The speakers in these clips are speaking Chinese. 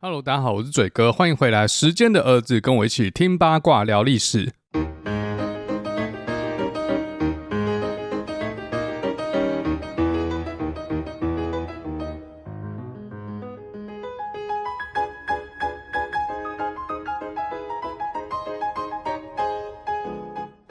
Hello，大家好，我是嘴哥，欢迎回来。时间的儿子跟我一起听八卦聊历史。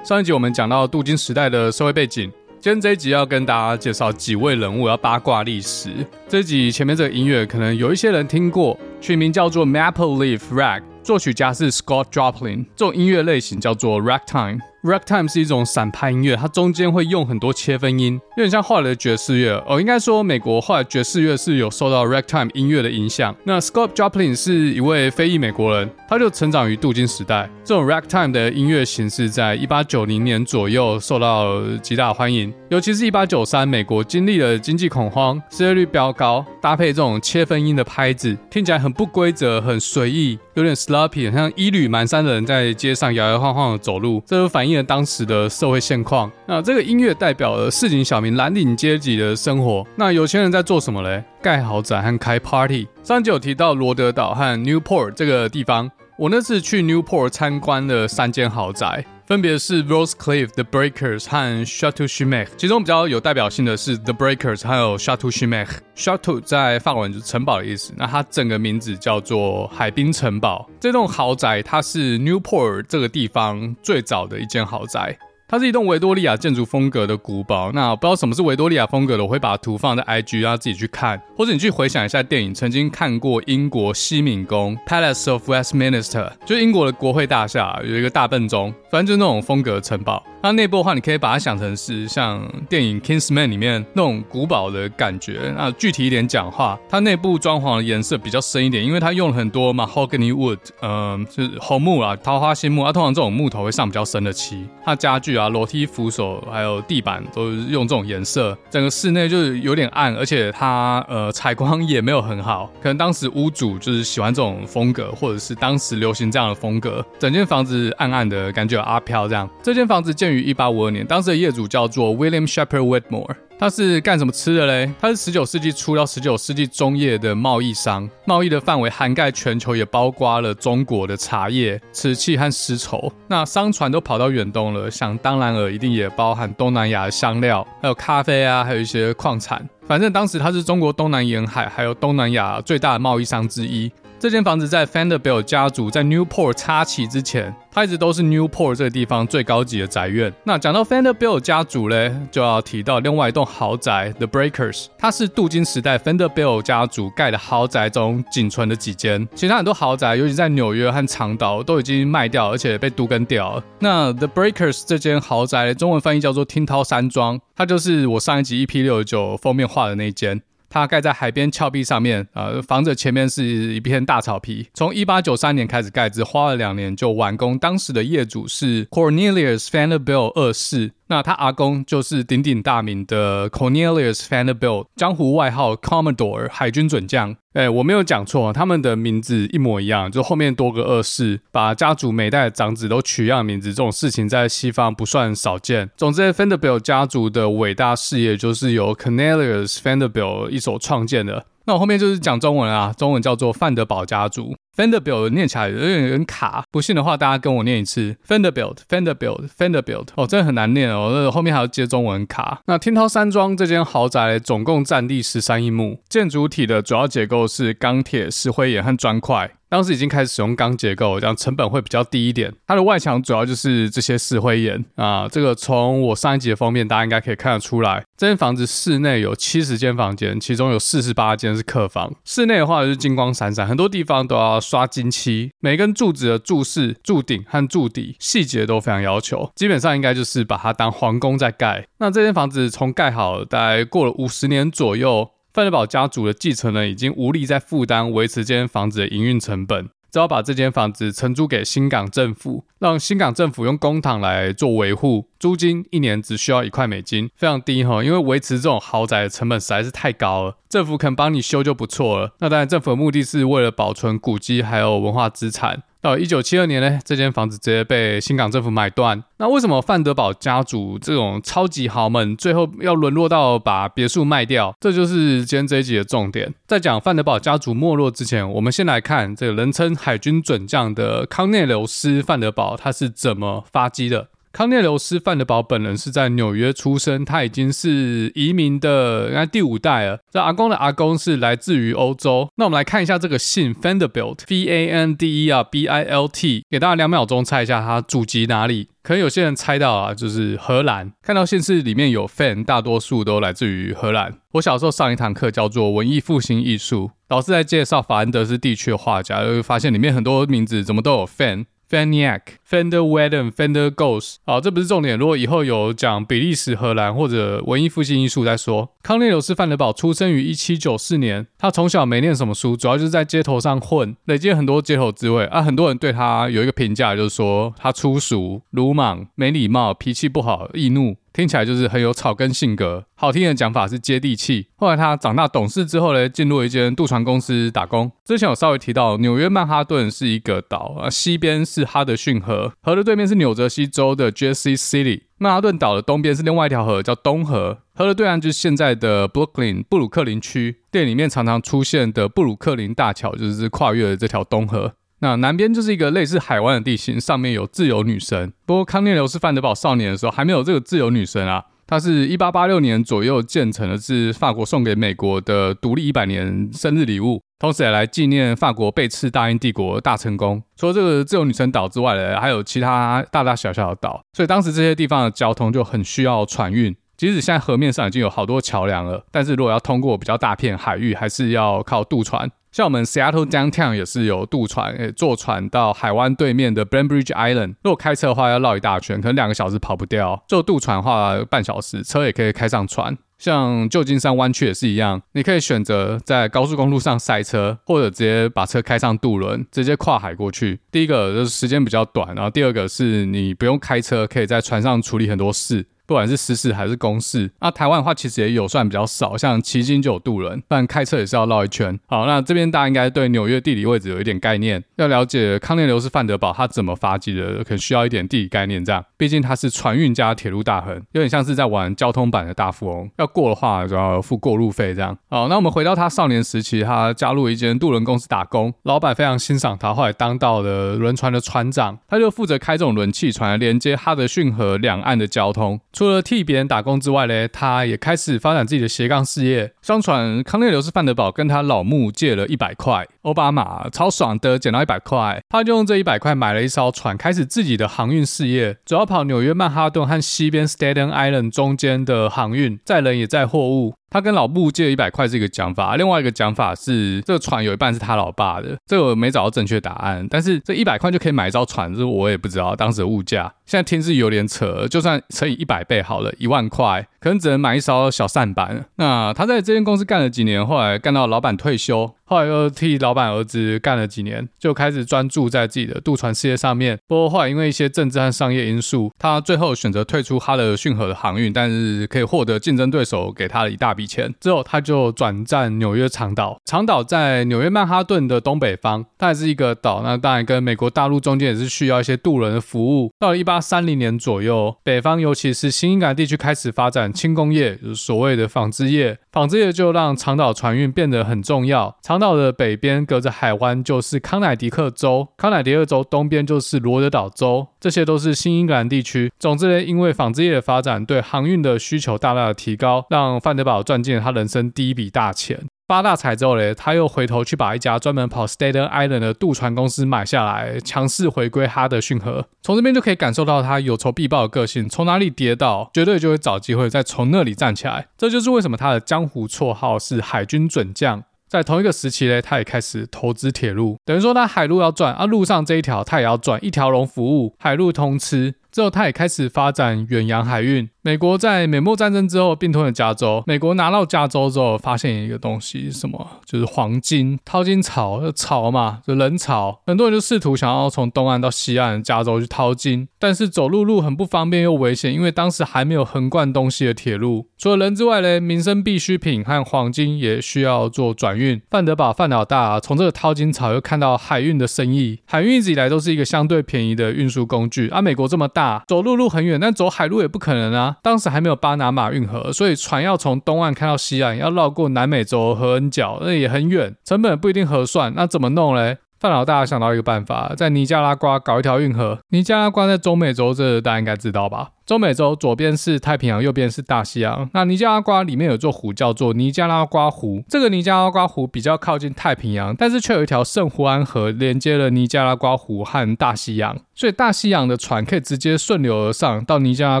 上一集我们讲到镀金时代的社会背景。今天这一集要跟大家介绍几位人物，要八卦历史。这一集前面这个音乐可能有一些人听过，曲名叫做 Maple Leaf Rag，作曲家是 Scott Joplin，这种音乐类型叫做 Ragtime。Ragtime 是一种散拍音乐，它中间会用很多切分音，有点像后来的爵士乐哦。应该说，美国后来爵士乐是有受到 Ragtime 音乐的影响。那 Scott Joplin 是一位非裔美国人，他就成长于镀金时代。这种 Ragtime 的音乐形式在一八九零年左右受到极大欢迎，尤其是一八九三，美国经历了经济恐慌，失业率飙高，搭配这种切分音的拍子，听起来很不规则，很随意，有点 sloppy，很像衣履蹒跚的人在街上摇摇晃晃的走路，这就反映当时的社会现况。那这个音乐代表了市井小民、蓝领阶级的生活。那有钱人在做什么嘞？盖豪宅和开 party。上集有提到罗德岛和 Newport 这个地方，我那次去 Newport 参观了三间豪宅。分别是 Rose Cliff、The Breakers 和 Chateau Chimerc，其中比较有代表性的是 The Breakers，还有 Chateau Chimerc。Chateau 在法文就是城堡的意思，那它整个名字叫做海滨城堡。这栋豪宅它是 Newport 这个地方最早的一间豪宅。它是一栋维多利亚建筑风格的古堡。那不知道什么是维多利亚风格的，我会把图放在 IG，让自己去看，或者你去回想一下电影，曾经看过英国西敏宫 Palace of Westminster，就英国的国会大厦，有一个大笨钟，反正就是那种风格的城堡。那内部的话，你可以把它想成是像电影《Kingsman》里面那种古堡的感觉。那具体一点讲话，它内部装潢的颜色比较深一点，因为它用了很多 mahogany wood，嗯、就是红木啊，桃花心木。啊、通常这种木头会上比较深的漆。它家具啊，楼梯扶手还有地板都是用这种颜色。整个室内就是有点暗，而且它呃采光也没有很好。可能当时屋主就是喜欢这种风格，或者是当时流行这样的风格。整间房子暗暗的感觉有阿飘这样。这间房子建于于一八五二年，当时的业主叫做 William Shepherd Whitmore，他是干什么吃的嘞？他是十九世纪初到十九世纪中叶的贸易商，贸易的范围涵盖全球，也包括了中国的茶叶、瓷器和丝绸。那商船都跑到远东了，想当然尔，一定也包含东南亚的香料，还有咖啡啊，还有一些矿产。反正当时他是中国东南沿海还有东南亚最大的贸易商之一。这间房子在 Vanderbilt 家族在 Newport 插旗之前，它一直都是 Newport 这个地方最高级的宅院。那讲到 Vanderbilt 家族嘞，就要提到另外一栋豪宅 The Breakers，它是镀金时代 Vanderbilt 家族盖的豪宅中仅存的几间。其他很多豪宅，尤其在纽约和长岛，都已经卖掉，而且被都更掉了。那 The Breakers 这间豪宅的中文翻译叫做听涛山庄，它就是我上一集 EP 六十九封面画的那一间。它盖在海边峭壁上面，呃，房子前面是一片大草皮。从一八九三年开始盖制，花了两年就完工。当时的业主是 Cornelius Vanderbilt 二世。那他阿公就是鼎鼎大名的 Cornelius Vanderbilt，江湖外号 Commodore 海军准将。哎，我没有讲错，他们的名字一模一样，就后面多个二世，把家族每代的长子都取一样名字，这种事情在西方不算少见。总之，Vanderbilt 家族的伟大事业就是由 Cornelius Vanderbilt 一手创建的。那我后面就是讲中文啊，中文叫做范德堡家族。Vanderbilt 念起来有点有点卡，不信的话大家跟我念一次：Vanderbilt，Vanderbilt，Vanderbilt。哦，真的很难念哦，那后面还要接中文卡。那天涛山庄这间豪宅总共占地十三亿亩，建筑体的主要结构是钢铁、石灰岩和砖块。当时已经开始使用钢结构，这样成本会比较低一点。它的外墙主要就是这些石灰岩啊。这个从我上一集的封面，大家应该可以看得出来。这间房子室内有七十间房间，其中有四十八间是客房。室内的话就是金光闪闪，很多地方都要刷金漆，每根柱子的柱式、柱顶和柱底细节都非常要求。基本上应该就是把它当皇宫在盖。那这间房子从盖好，大概过了五十年左右。范德堡家族的继承人已经无力再负担维持这间房子的营运成本，只好把这间房子承租给新港政府，让新港政府用公帑来做维护，租金一年只需要一块美金，非常低哈，因为维持这种豪宅的成本实在是太高了，政府肯帮你修就不错了。那当然，政府的目的是为了保存古迹还有文化资产。到一九七二年呢，这间房子直接被新港政府买断。那为什么范德堡家族这种超级豪门最后要沦落到把别墅卖掉？这就是今天这一集的重点。在讲范德堡家族没落之前，我们先来看这个人称海军准将的康内留斯范德堡，他是怎么发迹的。康涅留斯·范德堡本人是在纽约出生，他已经是移民的应该第五代了。这阿公的阿公是来自于欧洲。那我们来看一下这个姓 Vanderbilt，V A N D E 啊，B I L T，给大家两秒钟猜一下他祖籍哪里？可能有些人猜到啊，就是荷兰。看到县市里面有 Fan，大多数都来自于荷兰。我小时候上一堂课叫做文艺复兴艺术，老师在介绍法兰德斯地区的画家，就会发现里面很多名字怎么都有 Fan。Feniac fender Weden、Fender Ghost，好，这不是重点。如果以后有讲比利时、荷兰或者文艺复兴艺术再说。康涅留斯·范德堡出生于一七九四年，他从小没念什么书，主要就是在街头上混，累积很多街头滋味啊。很多人对他有一个评价，就是说他粗俗、鲁莽、没礼貌、脾气不好、易怒。听起来就是很有草根性格，好听的讲法是接地气。后来他长大懂事之后呢，进入一间渡船公司打工。之前有稍微提到，纽约曼哈顿是一个岛啊，西边是哈德逊河，河的对面是纽泽西州的 Jersey City。曼哈顿岛的东边是另外一条河，叫东河，河的对岸就是现在的 Brooklyn 布鲁克林区。电影里面常常出现的布鲁克林大桥，就是跨越了这条东河。那南边就是一个类似海湾的地形，上面有自由女神。不过康涅留斯·范德堡少年的时候还没有这个自由女神啊，它是一八八六年左右建成的，是法国送给美国的独立一百年生日礼物，同时也来纪念法国背刺大英帝国大成功。除了这个自由女神岛之外呢，还有其他大大小小的岛，所以当时这些地方的交通就很需要船运。即使现在河面上已经有好多桥梁了，但是如果要通过比较大片海域，还是要靠渡船。像我们 Seattle Downtown 也是有渡船，诶，坐船到海湾对面的 Bainbridge Island。如果开车的话，要绕一大圈，可能两个小时跑不掉。坐渡船的话，半小时，车也可以开上船。像旧金山湾区也是一样，你可以选择在高速公路上塞车，或者直接把车开上渡轮，直接跨海过去。第一个就是时间比较短，然后第二个是你不用开车，可以在船上处理很多事。不管是私事还是公事，那台湾的话其实也有，算比较少，像旗津就有渡轮，但开车也是要绕一圈。好，那这边大家应该对纽约地理位置有一点概念，要了解康涅流斯·范德堡他怎么发迹的，可能需要一点地理概念。这样，毕竟他是船运加铁路大亨，有点像是在玩交通版的大富翁，要过的话就要付过路费。这样，好，那我们回到他少年时期，他加入一间渡轮公司打工，老板非常欣赏他，后来当到了轮船的船长，他就负责开这种轮汽船，连接哈德逊河两岸的交通。除了替别人打工之外呢，他也开始发展自己的斜杠事业。相传康涅流斯·范德堡跟他老母借了一百块，奥巴马超爽的捡到一百块，他就用这一百块买了一艘船，开始自己的航运事业，主要跑纽约曼哈顿和西边 Staten Island 中间的航运，载人也载货物。他跟老布借一百块是一个讲法，另外一个讲法是这个船有一半是他老爸的，这个没找到正确答案。但是这一百块就可以买一艘船，这我也不知道当时的物价。现在听是有点扯，就算乘以一百倍好了，一万块可能只能买一艘小舢板。那他在这间公司干了几年，后来干到老板退休。后来又替老板儿子干了几年，就开始专注在自己的渡船事业上面。不过后来因为一些政治和商业因素，他最后选择退出哈德逊河的航运，但是可以获得竞争对手给他的一大笔钱。之后他就转战纽约长岛。长岛在纽约曼哈顿的东北方，它还是一个岛。那当然跟美国大陆中间也是需要一些渡轮的服务。到了一八三零年左右，北方尤其是新英格兰地区开始发展轻工业，就是所谓的纺织业。纺织业就让长岛船运变得很重要。长岛的北边隔着海湾就是康乃狄克州，康乃狄克州东边就是罗德岛州，这些都是新英格兰地区。总之呢，因为纺织业的发展，对航运的需求大大的提高，让范德堡赚进了他人生第一笔大钱。发大财之后呢，他又回头去把一家专门跑 Staten Island 的渡船公司买下来，强势回归哈德逊河。从这边就可以感受到他有仇必报的个性，从哪里跌倒，绝对就会找机会再从那里站起来。这就是为什么他的江湖绰号是海军准将。在同一个时期呢，他也开始投资铁路，等于说他海路要赚啊，路上这一条他也要赚，一条龙服务，海陆通吃。之后，他也开始发展远洋海运。美国在美墨战争之后并吞了加州。美国拿到加州之后，发现一个东西什么？就是黄金，淘金潮，潮嘛，就人潮，很多人就试图想要从东岸到西岸加州去淘金，但是走陆路很不方便又危险，因为当时还没有横贯东西的铁路。除了人之外呢，民生必需品和黄金也需要做转运。范德堡范老大从这个淘金潮又看到海运的生意，海运一直以来都是一个相对便宜的运输工具。而、美国这么大，走陆路很远，但走海路也不可能啊。当时还没有巴拿马运河，所以船要从东岸开到西岸，要绕过南美洲和恩角，那也很远，成本不一定合算。那怎么弄嘞？范老大想到一个办法，在尼加拉瓜搞一条运河。尼加拉瓜在中美洲，这大家应该知道吧？中美洲左边是太平洋，右边是大西洋。那尼加拉瓜里面有座湖叫做尼加拉瓜湖。这个尼加拉瓜湖比较靠近太平洋，但是却有一条圣胡安河连接了尼加拉瓜湖和大西洋，所以大西洋的船可以直接顺流而上到尼加拉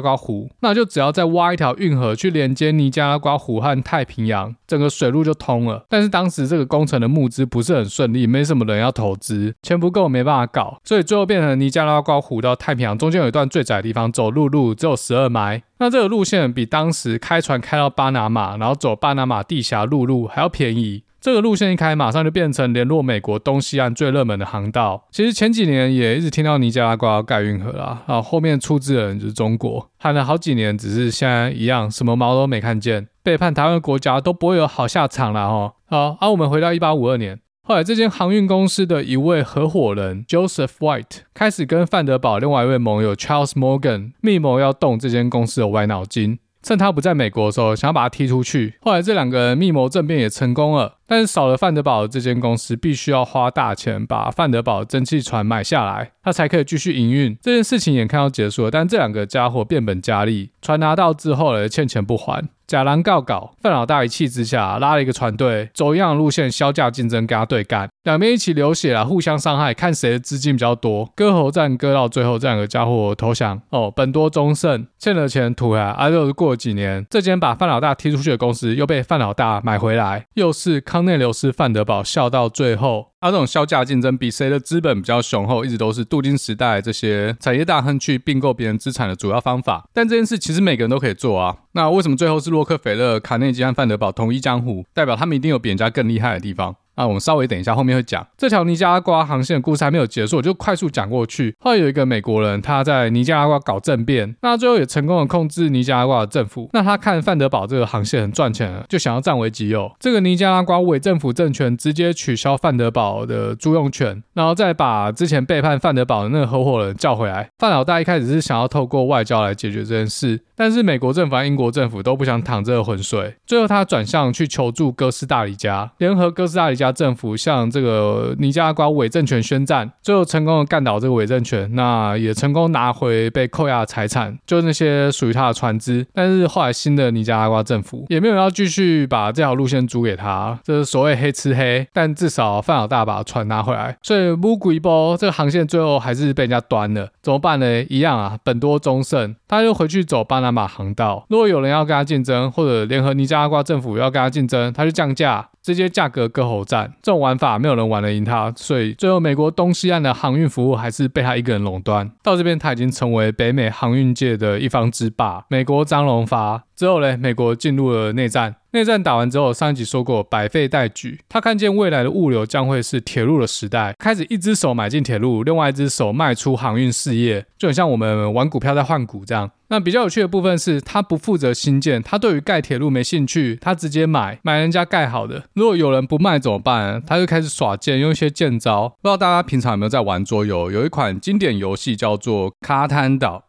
瓜湖。那就只要再挖一条运河去连接尼加拉瓜湖和太平洋，整个水路就通了。但是当时这个工程的募资不是很顺利，没什么人要投资，钱不够没办法搞，所以最后变成尼加拉瓜湖到太平洋中间有一段最窄的地方，走陆路。只有十二迈，那这个路线比当时开船开到巴拿马，然后走巴拿马地峡陆路还要便宜。这个路线一开，马上就变成联络美国东西岸最热门的航道。其实前几年也一直听到尼加拉瓜要盖运河啦，啊，后面出资的人就是中国，喊了好几年，只是现在一样，什么毛都没看见，背叛台湾国家都不会有好下场了哦。好，啊，我们回到一八五二年。后来，这间航运公司的一位合伙人 Joseph White 开始跟范德堡另外一位盟友 Charles Morgan 密谋要动这间公司的歪脑筋，趁他不在美国的时候，想要把他踢出去。后来，这两个人密谋政变也成功了。但是少了范德堡这间公司，必须要花大钱把范德堡蒸汽船买下来，他才可以继续营运。这件事情眼看要结束了，但这两个家伙变本加厉，船拿到之后呢，欠钱不还，假狼告告。范老大一气之下拉了一个船队，走一样的路线，削价竞争跟他对干，两边一起流血啊，互相伤害，看谁的资金比较多。割喉战割到最后，这两个家伙投降哦，本多终胜，欠了钱吐啊。啊，又过了几年，这间把范老大踢出去的公司又被范老大买回来，又是。康内留斯范德堡笑到最后，啊、这种削价竞争比谁的资本比较雄厚，一直都是镀金时代这些产业大亨去并购别人资产的主要方法。但这件事其实每个人都可以做啊。那为什么最后是洛克菲勒、卡内基和范德堡统一江湖？代表他们一定有比人家更厉害的地方。啊，我们稍微等一下，后面会讲这条尼加拉瓜航线的故事还没有结束，我就快速讲过去。后来有一个美国人，他在尼加拉瓜搞政变，那最后也成功的控制尼加拉瓜的政府。那他看范德堡这个航线很赚钱，就想要占为己有。这个尼加拉瓜伪政府政权直接取消范德堡的租用权，然后再把之前背叛范德堡的那个合伙人叫回来。范老大一开始是想要透过外交来解决这件事，但是美国政府和英国政府都不想淌这个浑水。最后他转向去求助哥斯大黎加，联合哥斯大黎加。政府向这个尼加拉瓜伪政权宣战，最后成功的干倒这个伪政权，那也成功拿回被扣押的财产，就那些属于他的船只。但是后来新的尼加拉瓜政府也没有要继续把这条路线租给他，这是所谓黑吃黑。但至少范老大把船拿回来，所以乌龟波这个航线最后还是被人家端了，怎么办呢？一样啊，本多终胜，他就回去走巴拿马航道。如果有人要跟他竞争，或者联合尼加拉瓜政府要跟他竞争，他就降价。直接价格割喉战，这种玩法没有人玩得赢他，所以最后美国东西岸的航运服务还是被他一个人垄断。到这边他已经成为北美航运界的一方之霸。美国张荣发之后呢，美国进入了内战。内战打完之后，上一集说过百废待举，他看见未来的物流将会是铁路的时代，开始一只手买进铁路，另外一只手卖出航运事业，就很像我们玩股票在换股这样。那比较有趣的部分是他不负责新建，他对于盖铁路没兴趣，他直接买买人家盖好的。如果有人不卖怎么办？他就开始耍剑，用一些剑招。不知道大家平常有没有在玩桌游？有一款经典游戏叫做卡坦岛。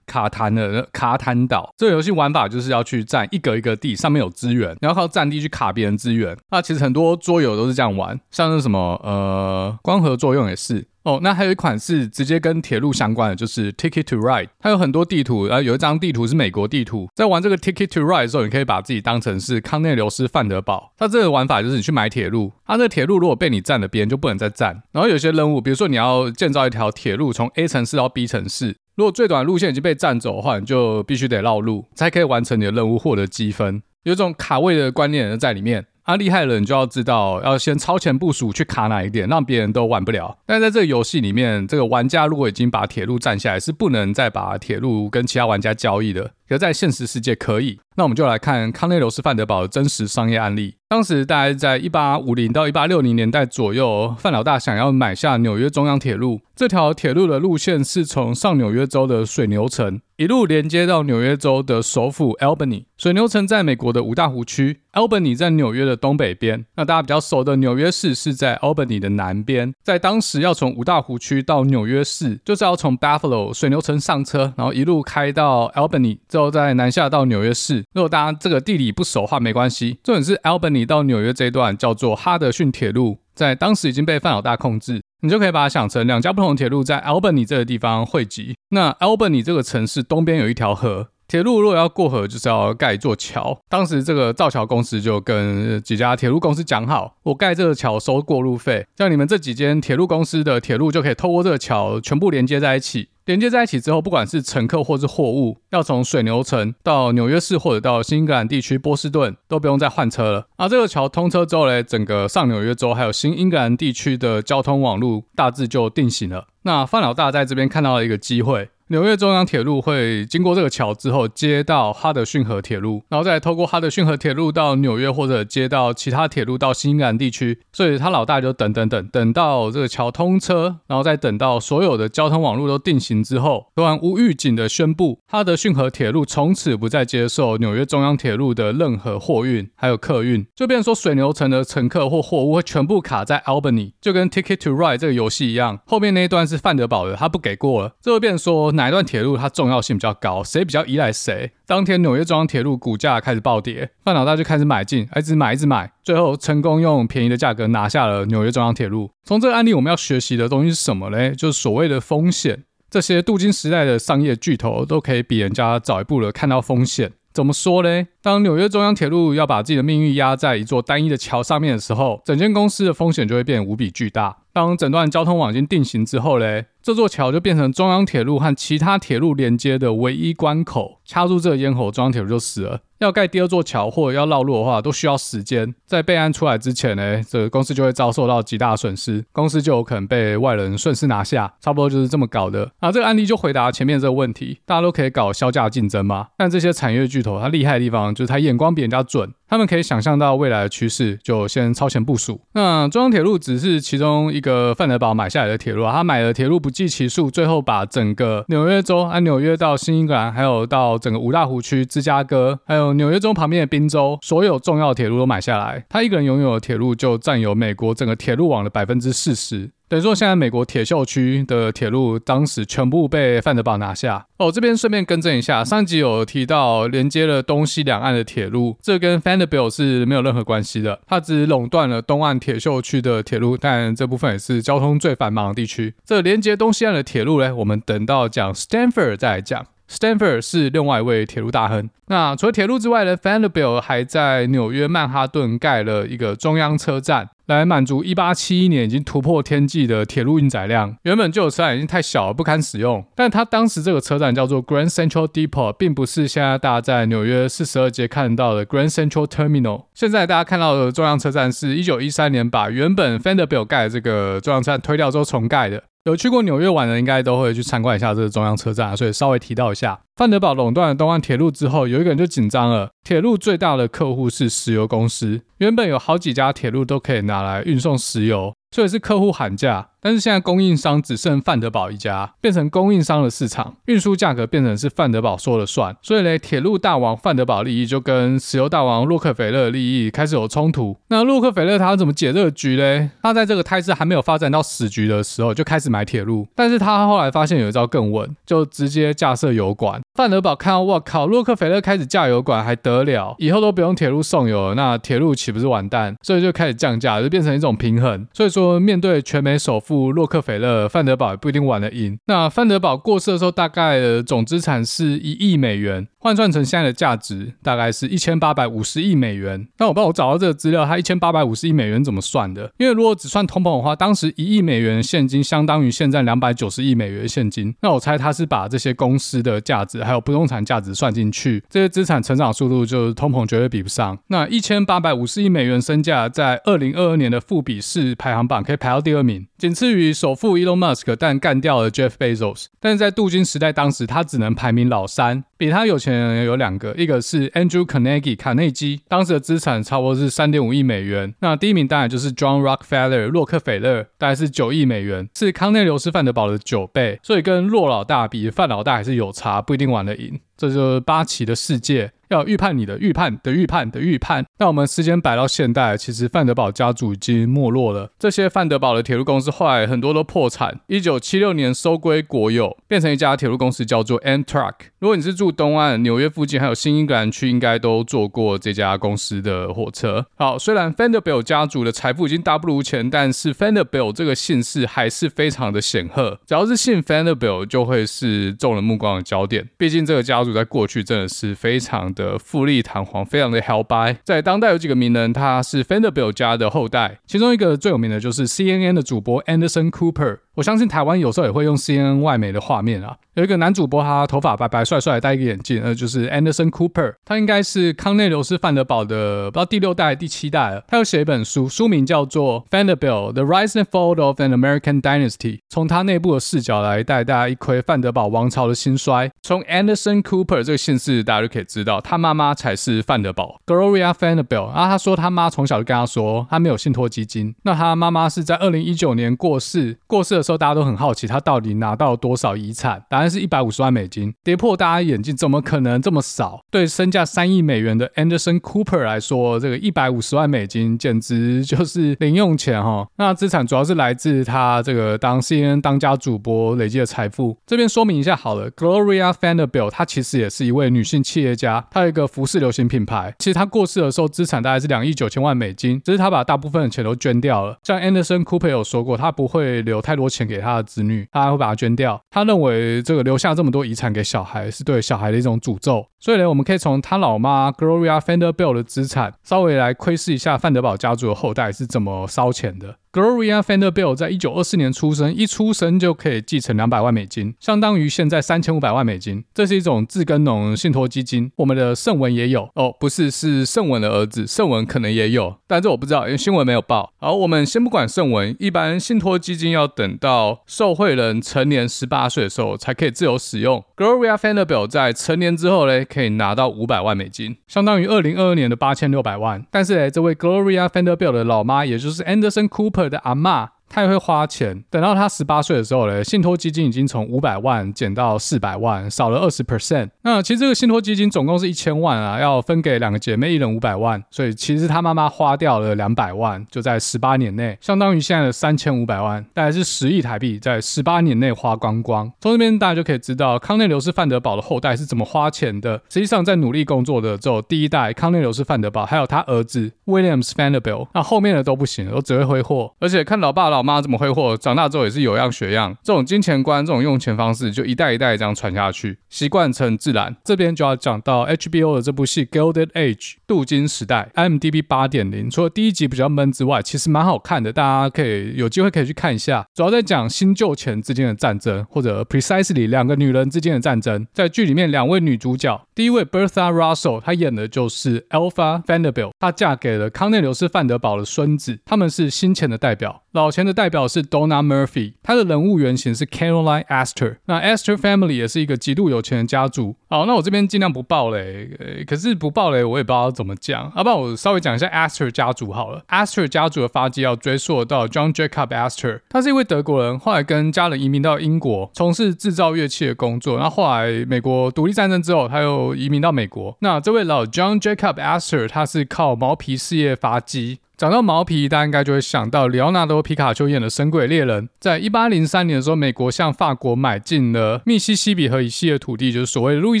卡坦的卡坦岛，这个游戏玩法就是要去占一格一格地，上面有资源，你要靠占地去卡别人资源。那其实很多桌游都是这样玩，像是什么呃光合作用也是哦。那还有一款是直接跟铁路相关的，就是 Ticket to Ride，它有很多地图，然后有一张地图是美国地图。在玩这个 Ticket to Ride 的时候，你可以把自己当成是康内留斯范德堡。它这个玩法就是你去买铁路，它这个铁路如果被你占了，边就不能再占。然后有些任务，比如说你要建造一条铁路从 A 城市到 B 城市。如果最短路线已经被占走的话，你就必须得绕路，才可以完成你的任务，获得积分。有种卡位的观念在里面。啊，厉害了，你就要知道要先超前部署去卡哪一点，让别人都玩不了。但在这个游戏里面，这个玩家如果已经把铁路占下来，是不能再把铁路跟其他玩家交易的。可在现实世界可以，那我们就来看康内罗斯范德堡的真实商业案例。当时大概在一八五零到一八六零年代左右，范老大想要买下纽约中央铁路。这条铁路的路线是从上纽约州的水牛城一路连接到纽约州的首府 Albany。水牛城在美国的五大湖区，Albany 在纽约的东北边。那大家比较熟的纽约市是在 Albany 的南边。在当时要从五大湖区到纽约市，就是要从 Buffalo 水牛城上车，然后一路开到 Albany。后再南下到纽约市。如果大家这个地理不熟的话，没关系。重点是 Albany 到纽约这一段叫做哈德逊铁路，在当时已经被范老大控制。你就可以把它想成两家不同铁路在 Albany 这个地方汇集。那 Albany 这个城市东边有一条河，铁路如果要过河，就是要盖一座桥。当时这个造桥公司就跟几家铁路公司讲好，我盖这个桥收过路费，像你们这几间铁路公司的铁路就可以透过这个桥全部连接在一起。连接在一起之后，不管是乘客或是货物，要从水牛城到纽约市或者到新英格兰地区波士顿，都不用再换车了。而这个桥通车之后嘞，整个上纽约州还有新英格兰地区的交通网络大致就定型了。那范老大在这边看到了一个机会。纽约中央铁路会经过这个桥之后，接到哈德逊河铁路，然后再透过哈德逊河铁路到纽约，或者接到其他铁路到新英格兰地区。所以他老大就等等等，等到这个桥通车，然后再等到所有的交通网络都定型之后，突然无预警的宣布，哈德逊河铁路从此不再接受纽约中央铁路的任何货运还有客运，就变说水牛城的乘客或货物会全部卡在 Albany，就跟 Ticket to Ride 这个游戏一样，后面那一段是范德堡的，他不给过了，这会变说。哪一段铁路它重要性比较高？谁比较依赖谁？当天纽约中央铁路股价开始暴跌，范老大就开始买进，一直买一直买，最后成功用便宜的价格拿下了纽约中央铁路。从这个案例，我们要学习的东西是什么呢？就是所谓的风险。这些镀金时代的商业巨头都可以比人家早一步的看到风险。怎么说呢？当纽约中央铁路要把自己的命运压在一座单一的桥上面的时候，整间公司的风险就会变得无比巨大。当整段交通网已经定型之后嘞，这座桥就变成中央铁路和其他铁路连接的唯一关口。掐住这个咽喉，中央铁路就死了。要盖第二座桥或者要绕路的话，都需要时间。在备案出来之前呢，这个公司就会遭受到极大损失，公司就有可能被外人顺势拿下。差不多就是这么搞的。啊，这个案例就回答前面这个问题，大家都可以搞削价竞争嘛。但这些产业巨头，它厉害的地方就是它眼光比人家准。他们可以想象到未来的趋势，就先超前部署。那中央铁路只是其中一个范德堡买下来的铁路啊，他买的铁路不计其数，最后把整个纽约州，按纽约到新英格兰，还有到整个五大湖区、芝加哥，还有纽约州旁边的宾州，所有重要铁路都买下来。他一个人拥有的铁路就占有美国整个铁路网的百分之四十。等于说，现在美国铁锈区的铁路当时全部被范德堡拿下。哦，这边顺便更正一下，上集有提到连接了东西两岸的铁路，这跟 Vanderbilt 是没有任何关系的，它只垄断了东岸铁锈区的铁路，但这部分也是交通最繁忙的地区。这连接东西岸的铁路呢，我们等到讲 Stanford 再来讲。Stanford 是另外一位铁路大亨。那除了铁路之外呢，Vanderbilt 还在纽约曼哈顿盖了一个中央车站。来满足1871年已经突破天际的铁路运载量。原本旧车站已经太小了，不堪使用。但它当时这个车站叫做 Grand Central Depot，并不是现在大家在纽约四十二街看到的 Grand Central Terminal。现在大家看到的中央车站是一九一三年把原本 Vanderbilt 盖的这个中央车站推掉之后重盖的。有去过纽约玩的，应该都会去参观一下这个中央车站，所以稍微提到一下。范德堡垄断了东岸铁路之后，有一个人就紧张了。铁路最大的客户是石油公司，原本有好几家铁路都可以拿来运送石油。所以是客户喊价，但是现在供应商只剩范德堡一家，变成供应商的市场，运输价格变成是范德堡说了算。所以呢，铁路大王范德堡利益就跟石油大王洛克菲勒利益开始有冲突。那洛克菲勒他怎么解这个局呢？他在这个态势还没有发展到死局的时候，就开始买铁路。但是他后来发现有一招更稳，就直接架设油管。范德堡看到，我靠，洛克菲勒开始架油管还得了，以后都不用铁路送油了，那铁路岂不是完蛋？所以就开始降价，就变成一种平衡。所以。说面对全美首富洛克菲勒，范德堡也不一定玩得赢。那范德堡过世的时候，大概总资产是一亿美元。换算成现在的价值，大概是一千八百五十亿美元。那我帮我找到这个资料，它一千八百五十亿美元怎么算的？因为如果只算通膨的话，当时一亿美元现金相当于现在两百九十亿美元现金。那我猜他是把这些公司的价值还有不动产价值算进去，这些资产成长速度就是通膨绝对比不上。那一千八百五十亿美元身价，在二零二二年的富比士排行榜可以排到第二名，仅次于首富 Elon Musk，但干掉了 Jeff Bezos。但是在镀金时代，当时他只能排名老三。比他有钱前有两个，一个是 Andrew Carnegie 卡内基，当时的资产差不多是三点五亿美元。那第一名当然就是 John Rockefeller 洛克菲勒，大概是九亿美元，是康内流斯范德堡的九倍。所以跟洛老大比，范老大还是有差，不一定玩得赢。这就是八奇的世界。要预判你的预判的预判的预判。那我们时间摆到现代，其实范德堡家族已经没落了。这些范德堡的铁路公司后来很多都破产。一九七六年收归国有，变成一家铁路公司，叫做 Amtrak。如果你是住东岸、纽约附近，还有新英格兰区，应该都坐过这家公司的火车。好，虽然 Vanderbilt 家族的财富已经大不如前，但是 Vanderbilt 这个姓氏还是非常的显赫。只要是姓 Vanderbilt，就会是众人目光的焦点。毕竟这个家族在过去真的是非常的富丽堂皇，非常的 hell by。在当代有几个名人，他是 Vanderbilt 家的后代，其中一个最有名的就是 CNN 的主播 Anderson Cooper。我相信台湾有时候也会用 CNN 外媒的画面啊，有一个男主播，他头发白白帅帅，戴一个眼镜，呃，就是 Anderson Cooper，他应该是康内流斯范德堡的不知道第六代第七代了。他有写一本书，书名叫做《Vanderbilt: The Rise and Fall of an American Dynasty》，从他内部的视角来带大家一窥范德堡王朝的兴衰。从 Anderson Cooper 这个姓氏，大家就可以知道，他妈妈才是范德堡 Gloria Vanderbilt。然后他说他妈从小就跟他说，他没有信托基金。那他妈妈是在二零一九年过世，过世的时候，大家都很好奇他到底拿到了多少遗产，答案是一百五十万美金，跌破大家眼镜，怎么可能这么少？对身价三亿美元的 Anderson Cooper 来说，这个一百五十万美金简直就是零用钱哈。那资产主要是来自他这个当 CNN 当家主播累积的财富。这边说明一下好了，Gloria Vanderbilt 她其实也是一位女性企业家，她有一个服饰流行品牌。其实她过世的时候资产大概是两亿九千万美金，只是她把大部分的钱都捐掉了。像 Anderson Cooper 有说过，他不会留太多钱钱给他的。子女，他还会把它捐掉。他认为这个留下这么多遗产给小孩，是对小孩的一种诅咒。所以呢，我们可以从他老妈 Gloria Vanderbilt 的资产，稍微来窥视一下范德堡家族的后代是怎么烧钱的。Gloria Vanderbilt 在一九二四年出生，一出生就可以继承两百万美金，相当于现在三千五百万美金。这是一种自耕农信托基金。我们的圣文也有哦，不是，是圣文的儿子，圣文可能也有，但这我不知道，因为新闻没有报。好，我们先不管圣文，一般信托基金要等到受惠人成年十八岁的时候才可以自由使用。Gloria Vanderbilt 在成年之后呢，可以拿到五百万美金，相当于二零二二年的八千六百万。但是呢，这位 Gloria Vanderbilt 的老妈，也就是 Anderson Cooper。的阿妈。他也会花钱。等到他十八岁的时候呢，信托基金已经从五百万减到四百万，少了二十 percent。那其实这个信托基金总共是一千万啊，要分给两个姐妹，一人五百万。所以其实他妈妈花掉了两百万，就在十八年内，相当于现在的三千五百万，大概是十亿台币，在十八年内花光光。从这边大家就可以知道康内流斯范德堡的后代是怎么花钱的。实际上，在努力工作的只有第一代康内流斯范德堡，还有他儿子 Williams Vanderbilt。那后面的都不行，都只会挥霍。而且看老爸老。老妈怎么挥霍？长大之后也是有样学样。这种金钱观，这种用钱方式，就一代一代这样传下去，习惯成自然。这边就要讲到 HBO 的这部戏《Gilded Age》镀金时代，IMDB 八点零。除了第一集比较闷之外，其实蛮好看的，大家可以有机会可以去看一下。主要在讲新旧钱之间的战争，或者 precisely 两个女人之间的战争。在剧里面，两位女主角，第一位 Bertha Russell，她演的就是 Alpha Vanderbilt，她嫁给了康内流斯范德堡的孙子，他们是新钱的代表。老钱的代表是 Donna Murphy，他的人物原型是 Caroline Astor。那 Astor Family 也是一个极度有钱的家族。好，那我这边尽量不爆雷，可是不爆雷我也不知道怎么讲。要不然我稍微讲一下 Astor 家族好了。Astor 家族的发迹要追溯到 John Jacob Astor，他是一位德国人，后来跟家人移民到英国，从事制造乐器的工作。那后来美国独立战争之后，他又移民到美国。那这位老 John Jacob Astor，他是靠毛皮事业发迹。讲到毛皮，大家应该就会想到里奥纳多·皮卡丘演的《神鬼猎人》。在一八零三年的时候，美国向法国买进了密西西比河以西的土地，就是所谓的路易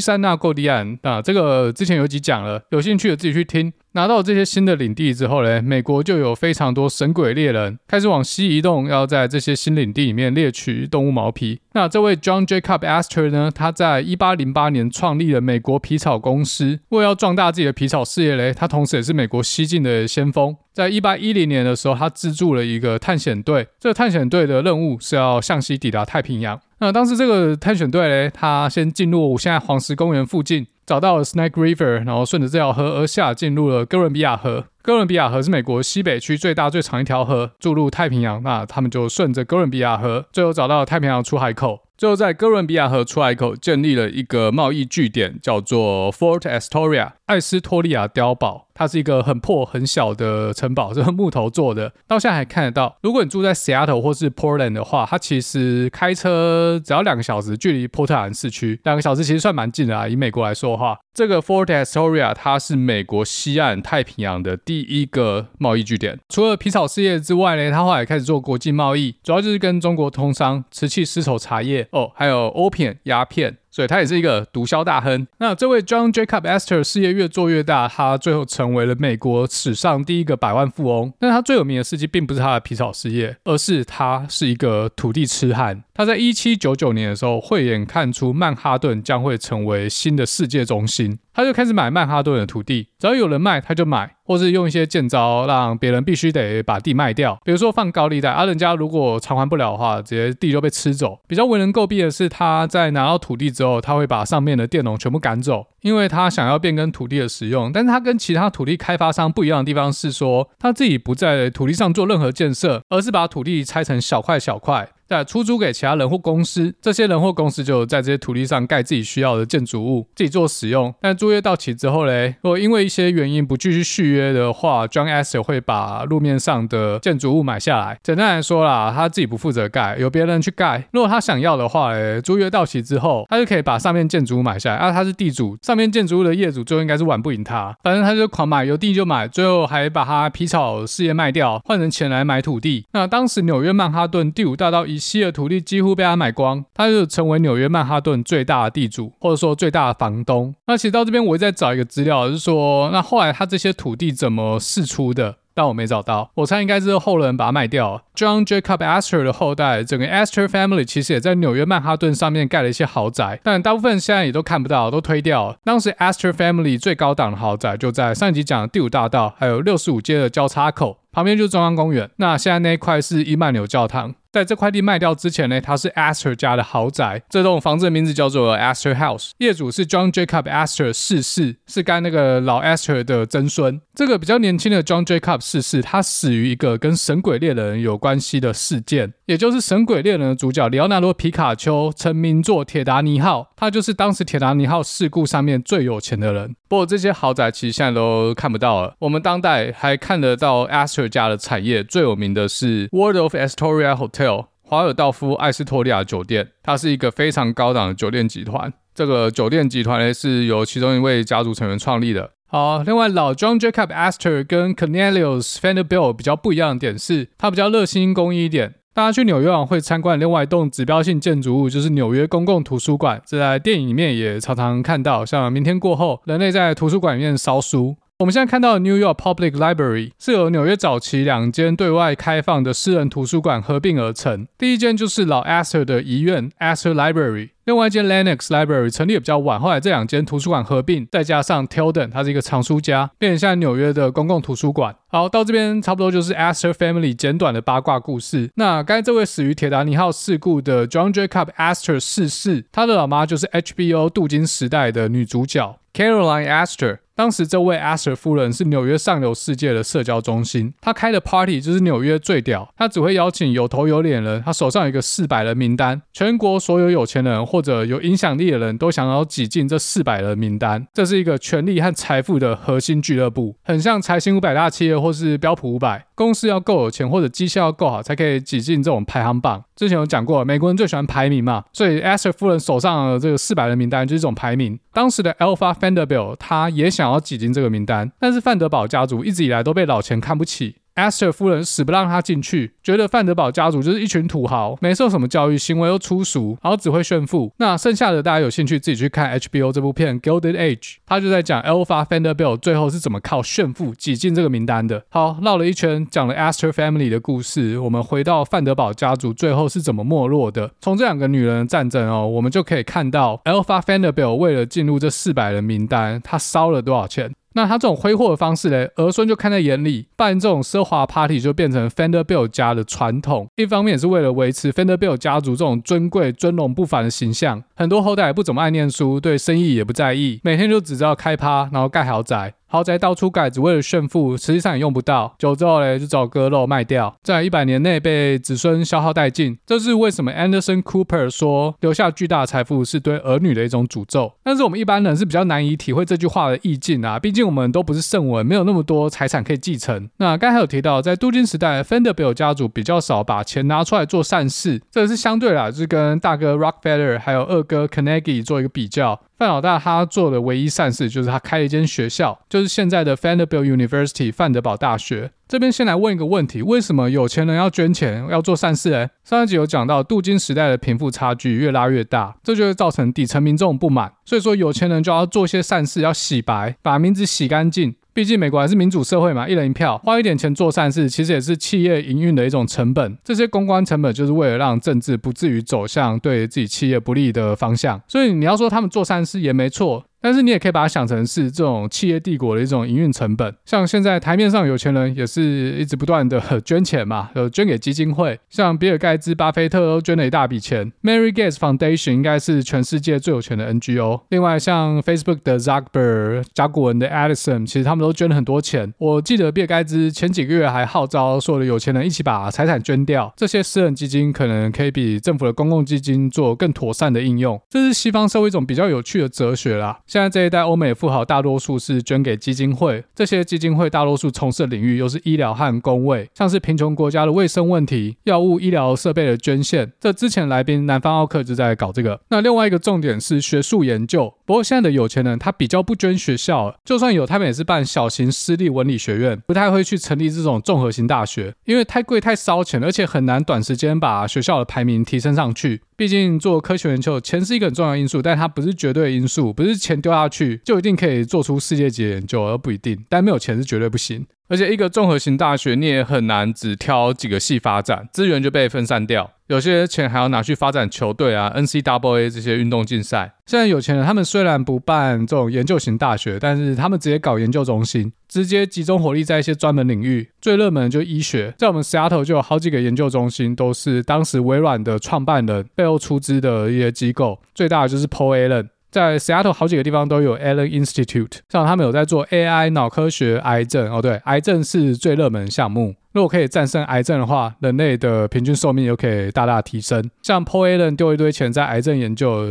山那购地案啊这个之前有集讲了，有兴趣的自己去听。拿到这些新的领地之后呢，美国就有非常多神鬼猎人开始往西移动，要在这些新领地里面猎取动物毛皮。那这位 John Jacob Astor 呢，他在一八零八年创立了美国皮草公司，为了要壮大自己的皮草事业嘞，他同时也是美国西进的先锋。在一八一零年的时候，他资助了一个探险队，这个探险队的任务是要向西抵达太平洋。那当时这个探险队嘞，他先进入现在黄石公园附近。找到了 Snake River，然后顺着这条河而下，进入了哥伦比亚河。哥伦比亚河是美国西北区最大最长一条河，注入太平洋。那他们就顺着哥伦比亚河，最后找到太平洋出海口。最后在哥伦比亚河出海口建立了一个贸易据点，叫做 Fort Astoria，艾斯托利亚碉堡。它是一个很破很小的城堡，是木头做的，到现在还看得到。如果你住在 Seattle 或是 Portland 的话，它其实开车只要两个小时，距离波特兰市区两个小时其实算蛮近的啊。以美国来说的话，这个 Fort Astoria 它是美国西岸太平洋的第一个贸易据点。除了皮草事业之外呢，它后来开始做国际贸易，主要就是跟中国通商，瓷器、丝绸、茶叶哦，还有欧片、鸦片。所以他也是一个毒枭大亨。那这位 John Jacob Astor 事业越做越大，他最后成为了美国史上第一个百万富翁。但他最有名的事迹并不是他的皮草事业，而是他是一个土地痴汉。他在一七九九年的时候，慧眼看出曼哈顿将会成为新的世界中心。他就开始买曼哈顿的土地，只要有人卖，他就买，或是用一些贱招，让别人必须得把地卖掉。比如说放高利贷，啊，人家如果偿还不了的话，直接地就被吃走。比较为人诟病的是，他在拿到土地之后，他会把上面的佃农全部赶走，因为他想要变更土地的使用。但是他跟其他土地开发商不一样的地方是说，他自己不在土地上做任何建设，而是把土地拆成小块小块。再出租给其他人或公司，这些人或公司就在这些土地上盖自己需要的建筑物，自己做使用。但租约到期之后嘞，如果因为一些原因不继续续约的话，John as 会把路面上的建筑物买下来。简单来说啦，他自己不负责盖，由别人去盖。如果他想要的话，诶，租约到期之后，他就可以把上面建筑物买下来。啊，他是地主，上面建筑物的业主最后应该是玩不赢他，反正他就狂买，有地就买，最后还把他皮草事业卖掉，换成钱来买土地。那当时纽约曼哈顿第五大道以西的土地几乎被他买光，他就成为纽约曼哈顿最大的地主，或者说最大的房东。那其实到这边我也在找一个资料，就是说那后来他这些土地怎么释出的？但我没找到，我猜应该是后人把它卖掉。John Jacob Astor 的后代，整个 Astor Family 其实也在纽约曼哈顿上面盖了一些豪宅，但大部分现在也都看不到，都推掉了。当时 Astor Family 最高档的豪宅就在上一集讲的第五大道，还有六十五街的交叉口旁边，就是中央公园。那现在那一块是伊曼纽教堂。在这块地卖掉之前呢，它是 Astor 家的豪宅。这栋房子的名字叫做 Astor House，业主是 John Jacob Astor 四世，是该那个老 Astor 的曾孙。这个比较年轻的 John Jacob 四世，他死于一个跟神鬼猎人有关系的事件，也就是神鬼猎人的主角里奥纳多皮卡丘成名作《铁达尼号》，他就是当时铁达尼号事故上面最有钱的人。不过这些豪宅其实现在都看不到了。我们当代还看得到 Astor 家的产业，最有名的是 World of Astoria Hotel 华尔道夫艾斯托利亚酒店，它是一个非常高档的酒店集团。这个酒店集团呢，是由其中一位家族成员创立的。好，另外老 John Jacob Astor 跟 Cornelius Vanderbilt 比较不一样的点是，他比较热心公益一点。大家去纽约会参观另外一栋指标性建筑物，就是纽约公共图书馆。这在电影里面也常常看到，像明天过后，人类在图书馆里面烧书。我们现在看到的 New York Public Library 是由纽约早期两间对外开放的私人图书馆合并而成。第一间就是老 Astor 的遗愿 Astor Library，另外一间 Lenox Library 成立也比较晚，后来这两间图书馆合并，再加上 Tilden，他是一个藏书家，变成现在纽约的公共图书馆。好，到这边差不多就是 Astor Family 简短的八卦故事。那刚才这位死于铁达尼号事故的 John Jacob Astor 逝世，他的老妈就是 HBO 镀金时代的女主角 Caroline Astor。当时这位 Aster 夫人是纽约上流世界的社交中心，她开的 party 就是纽约最屌。她只会邀请有头有脸人，她手上有一个四百人名单，全国所有有钱人或者有影响力的人都想要挤进这四百人名单。这是一个权力和财富的核心俱乐部，很像财新五百大企业或是标普五百。公司要够有钱或者绩效要够好，才可以挤进这种排行榜。之前有讲过，美国人最喜欢排名嘛，所以 aster 夫人手上的这个四百人名单就是这种排名。当时的 Alpha Vanderbilt 他也想要挤进这个名单，但是范德堡家族一直以来都被老钱看不起。Aster 夫人死不让他进去，觉得范德堡家族就是一群土豪，没受什么教育，行为又粗俗，然后只会炫富。那剩下的大家有兴趣自己去看 HBO 这部片《Gilded Age》，他就在讲 Alpha Vanderbilt 最后是怎么靠炫富挤进这个名单的。好，绕了一圈，讲了 Aster Family 的故事，我们回到范德堡家族最后是怎么没落的。从这两个女人的战争哦，我们就可以看到 Alpha Vanderbilt 为了进入这四百人名单，他烧了多少钱。那他这种挥霍的方式嘞，儿孙就看在眼里，办这种奢华 party 就变成 Fenderbill 家的传统。一方面也是为了维持 Fenderbill 家族这种尊贵、尊荣不凡的形象。很多后代不怎么爱念书，对生意也不在意，每天就只知道开趴，然后盖豪宅。豪宅到处盖，只为了炫富，实际上也用不到。久之后嘞，就找割肉卖掉，在一百年内被子孙消耗殆尽。这是为什么 Anderson Cooper 说留下巨大财富是对儿女的一种诅咒。但是我们一般人是比较难以体会这句话的意境啊，毕竟我们都不是圣人，没有那么多财产可以继承。那刚才有提到，在镀金时代，Vanderbilt 家族比较少把钱拿出来做善事，这个是相对啦，就是跟大哥 Rockefeller 还有二哥 Carnegie 做一个比较。范老大他做的唯一善事就是他开了一间学校，就是现在的 Vanderbilt University 范德堡大学。这边先来问一个问题：为什么有钱人要捐钱要做善事？诶，上一集有讲到镀金时代的贫富差距越拉越大，这就会造成底层民众不满，所以说有钱人就要做些善事，要洗白，把名字洗干净。毕竟美国还是民主社会嘛，一人一票，花一点钱做善事，其实也是企业营运的一种成本。这些公关成本就是为了让政治不至于走向对自己企业不利的方向。所以你要说他们做善事也没错。但是你也可以把它想成是这种企业帝国的一种营运成本，像现在台面上有钱人也是一直不断的捐钱嘛，呃捐给基金会，像比尔盖茨、巴菲特都捐了一大笔钱。Mary Gates Foundation 应该是全世界最有钱的 NGO。另外像 Facebook 的 Zuckerberg、甲骨文的 Edison，其实他们都捐了很多钱。我记得比尔盖茨前几个月还号召所有的有钱人一起把财产捐掉，这些私人基金可能可以比政府的公共基金做更妥善的应用。这是西方社会一种比较有趣的哲学啦。现在这一代欧美富豪大多数是捐给基金会，这些基金会大多数从事的领域又是医疗和公卫，像是贫穷国家的卫生问题、药物、医疗设备的捐献。这之前来宾南方奥克就在搞这个。那另外一个重点是学术研究，不过现在的有钱人他比较不捐学校，就算有，他们也是办小型私立文理学院，不太会去成立这种综合型大学，因为太贵太烧钱，而且很难短时间把学校的排名提升上去。毕竟做科学研究，钱是一个很重要因素，但它不是绝对因素，不是钱丢下去就一定可以做出世界级研究，而不一定。但没有钱是绝对不行。而且一个综合型大学，你也很难只挑几个系发展，资源就被分散掉。有些钱还要拿去发展球队啊，NCAA 这些运动竞赛。现在有钱人他们虽然不办这种研究型大学，但是他们直接搞研究中心，直接集中火力在一些专门领域。最热门的就是医学，在我们 Seattle 就有好几个研究中心，都是当时微软的创办人背后出资的一些机构。最大的就是 Paul Allen。在 Seattle 好几个地方都有 Allen Institute，像他们有在做 AI、脑科学、癌症哦，对，癌症是最热门项目。如果可以战胜癌症的话，人类的平均寿命又可以大大提升。像 Paul Allen 丢一堆钱在癌症研究，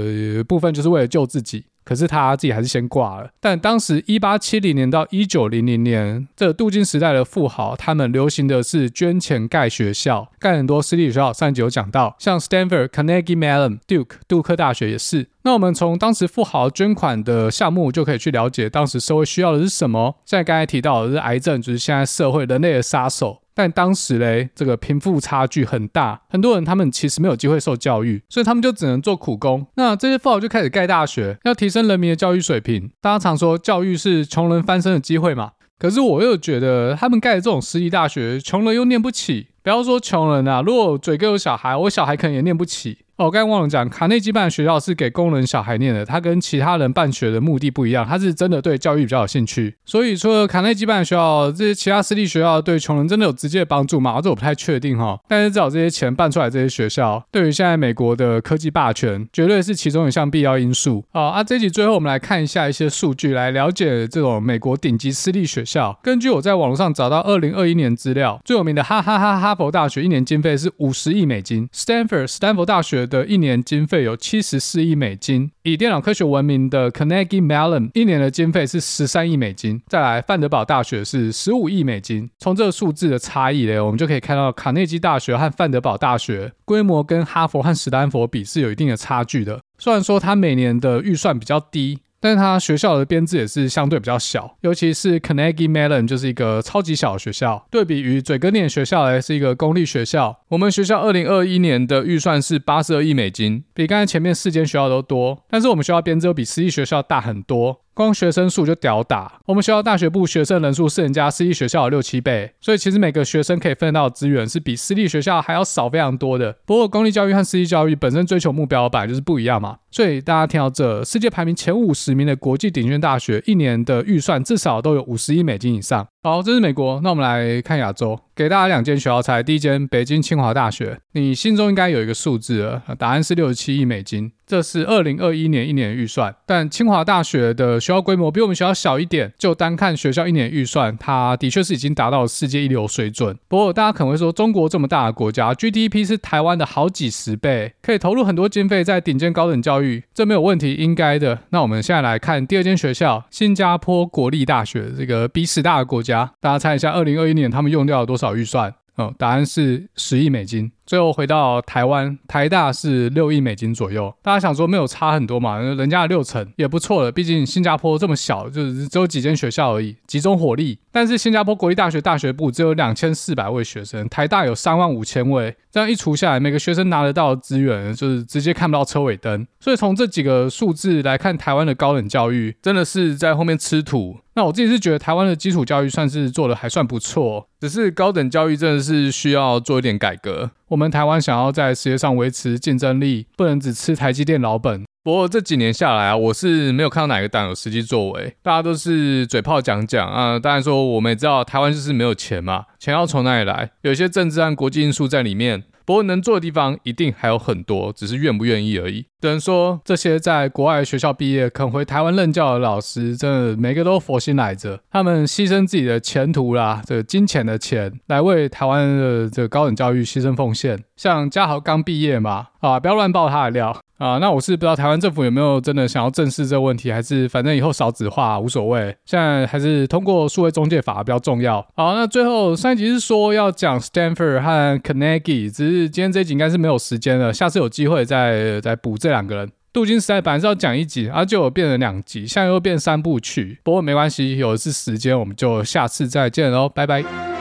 部分就是为了救自己。可是他自己还是先挂了。但当时一八七零年到一九零零年，这镀金时代的富豪，他们流行的是捐钱盖学校，盖很多私立学校。上一集有讲到，像 Stanford、Carnegie Mellon、Duke、杜克大学也是。那我们从当时富豪捐款的项目就可以去了解当时社会需要的是什么。像刚才提到的是癌症，就是现在社会人类的杀手。但当时嘞，这个贫富差距很大，很多人他们其实没有机会受教育，所以他们就只能做苦工。那这些富豪就开始盖大学，要提升人民的教育水平。大家常说教育是穷人翻身的机会嘛，可是我又觉得他们盖的这种私立大学，穷人又念不起。不要说穷人啊，如果嘴哥有小孩，我小孩可能也念不起。哦，我刚忘了讲，卡内基办学校是给工人小孩念的，他跟其他人办学的目的不一样，他是真的对教育比较有兴趣。所以除了卡内基办学校，这些其他私立学校对穷人真的有直接的帮助吗？这我不太确定哈。但是至少这些钱办出来，这些学校对于现在美国的科技霸权，绝对是其中一项必要因素。好，啊，这集最后我们来看一下一些数据，来了解这种美国顶级私立学校。根据我在网络上找到二零二一年资料，最有名的哈哈哈哈佛大学一年经费是五十亿美金，Stanford 斯坦福大学的一年经费有七十四亿美金，以电脑科学闻名的 Carnegie Mellon 一年的经费是十三亿美金，再来范德堡大学是十五亿美金。从这个数字的差异呢，我们就可以看到卡内基大学和范德堡大学规模跟哈佛和史丹佛比是有一定的差距的。虽然说它每年的预算比较低。但是它学校的编制也是相对比较小，尤其是 Carnegie Mellon 就是一个超级小的学校，对比于嘴哥念学校来是一个公立学校。我们学校二零二一年的预算是八十二亿美金，比刚才前面四间学校都多，但是我们学校编制又比私立学校大很多。光学生数就屌打，我们学校大学部学生人数是人家私立学校的六七倍，所以其实每个学生可以分到的资源是比私立学校还要少非常多的。不过公立教育和私立教育本身追求目标本来就是不一样嘛，所以大家听到这，世界排名前五十名的国际顶尖大学一年的预算至少都有五十亿美金以上。好，这是美国，那我们来看亚洲，给大家两间学校猜，第一间北京清华大学，你心中应该有一个数字了，答案是六十七亿美金。这是二零二一年一年的预算，但清华大学的学校规模比我们学校小一点，就单看学校一年预算，它的确是已经达到了世界一流水准。不过大家可能会说，中国这么大的国家，GDP 是台湾的好几十倍，可以投入很多经费在顶尖高等教育，这没有问题，应该的。那我们现在来看第二间学校，新加坡国立大学，这个比十大的国家，大家猜一下，二零二一年他们用掉了多少好预算？哦，答案是十亿美金。最后回到台湾，台大是六亿美金左右。大家想说没有差很多嘛？人家的六成也不错了。毕竟新加坡这么小，就是只有几间学校而已，集中火力。但是新加坡国立大学大学部只有两千四百位学生，台大有三万五千位。这样一除下来，每个学生拿得到的资源就是直接看不到车尾灯。所以从这几个数字来看，台湾的高等教育真的是在后面吃土。那我自己是觉得台湾的基础教育算是做得还算不错，只是高等教育真的是需要做一点改革。我们台湾想要在世界上维持竞争力，不能只吃台积电老本。不过这几年下来啊，我是没有看到哪个党有实际作为，大家都是嘴炮讲讲啊。当然说我们也知道台湾就是没有钱嘛，钱要从哪里来？有些政治和国际因素在里面。不过能做的地方一定还有很多，只是愿不愿意而已。有人说，这些在国外学校毕业肯回台湾任教的老师，真的每个都佛心来着。他们牺牲自己的前途啦，这个金钱的钱，来为台湾的这个高等教育牺牲奉献。像嘉豪刚毕业嘛，啊，不要乱爆他的料。啊，那我是不知道台湾政府有没有真的想要正视这个问题，还是反正以后少子化无所谓。现在还是通过数位中介法比较重要。好，那最后上一集是说要讲 Stanford 和 Carnegie，只是今天这一集应该是没有时间了，下次有机会再再补这两个人。镀金时代本来是要讲一集，啊，就变成两集，现在又变三部曲。不过没关系，有的是时间，我们就下次再见喽，拜拜。